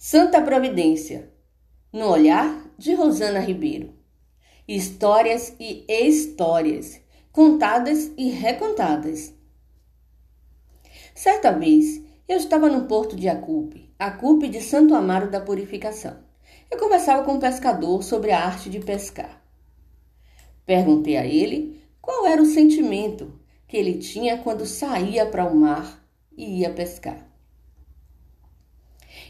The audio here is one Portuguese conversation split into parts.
Santa Providência, no olhar de Rosana Ribeiro. Histórias e histórias, contadas e recontadas. Certa vez, eu estava no porto de Acupe, Acupe de Santo Amaro da Purificação. Eu conversava com um pescador sobre a arte de pescar. Perguntei a ele qual era o sentimento que ele tinha quando saía para o mar e ia pescar.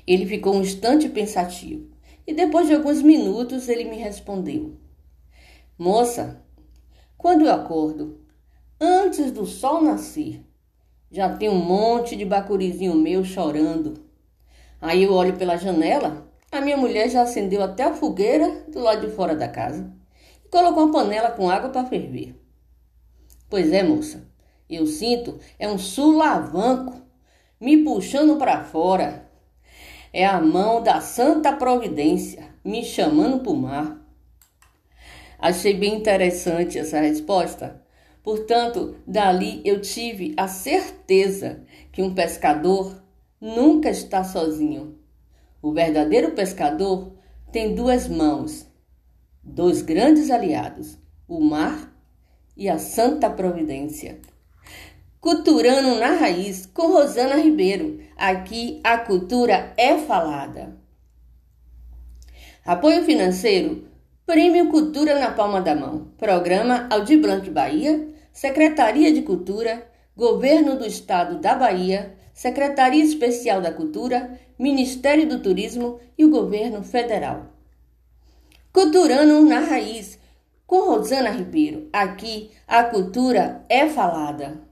Ele ficou um instante pensativo e depois de alguns minutos ele me respondeu: Moça, quando eu acordo, antes do sol nascer, já tem um monte de bacurizinho meu chorando. Aí eu olho pela janela, a minha mulher já acendeu até a fogueira do lado de fora da casa e colocou uma panela com água para ferver. Pois é, moça, eu sinto é um sulavanco me puxando para fora é a mão da Santa Providência me chamando para o mar. Achei bem interessante essa resposta. Portanto, dali eu tive a certeza que um pescador nunca está sozinho. O verdadeiro pescador tem duas mãos, dois grandes aliados: o mar e a Santa Providência. Culturando na Raiz com Rosana Ribeiro. Aqui a cultura é falada. Apoio financeiro: Prêmio Cultura na Palma da Mão. Programa Aldir Blanc Bahia, Secretaria de Cultura, Governo do Estado da Bahia, Secretaria Especial da Cultura, Ministério do Turismo e o Governo Federal. Culturando na Raiz com Rosana Ribeiro. Aqui a cultura é falada.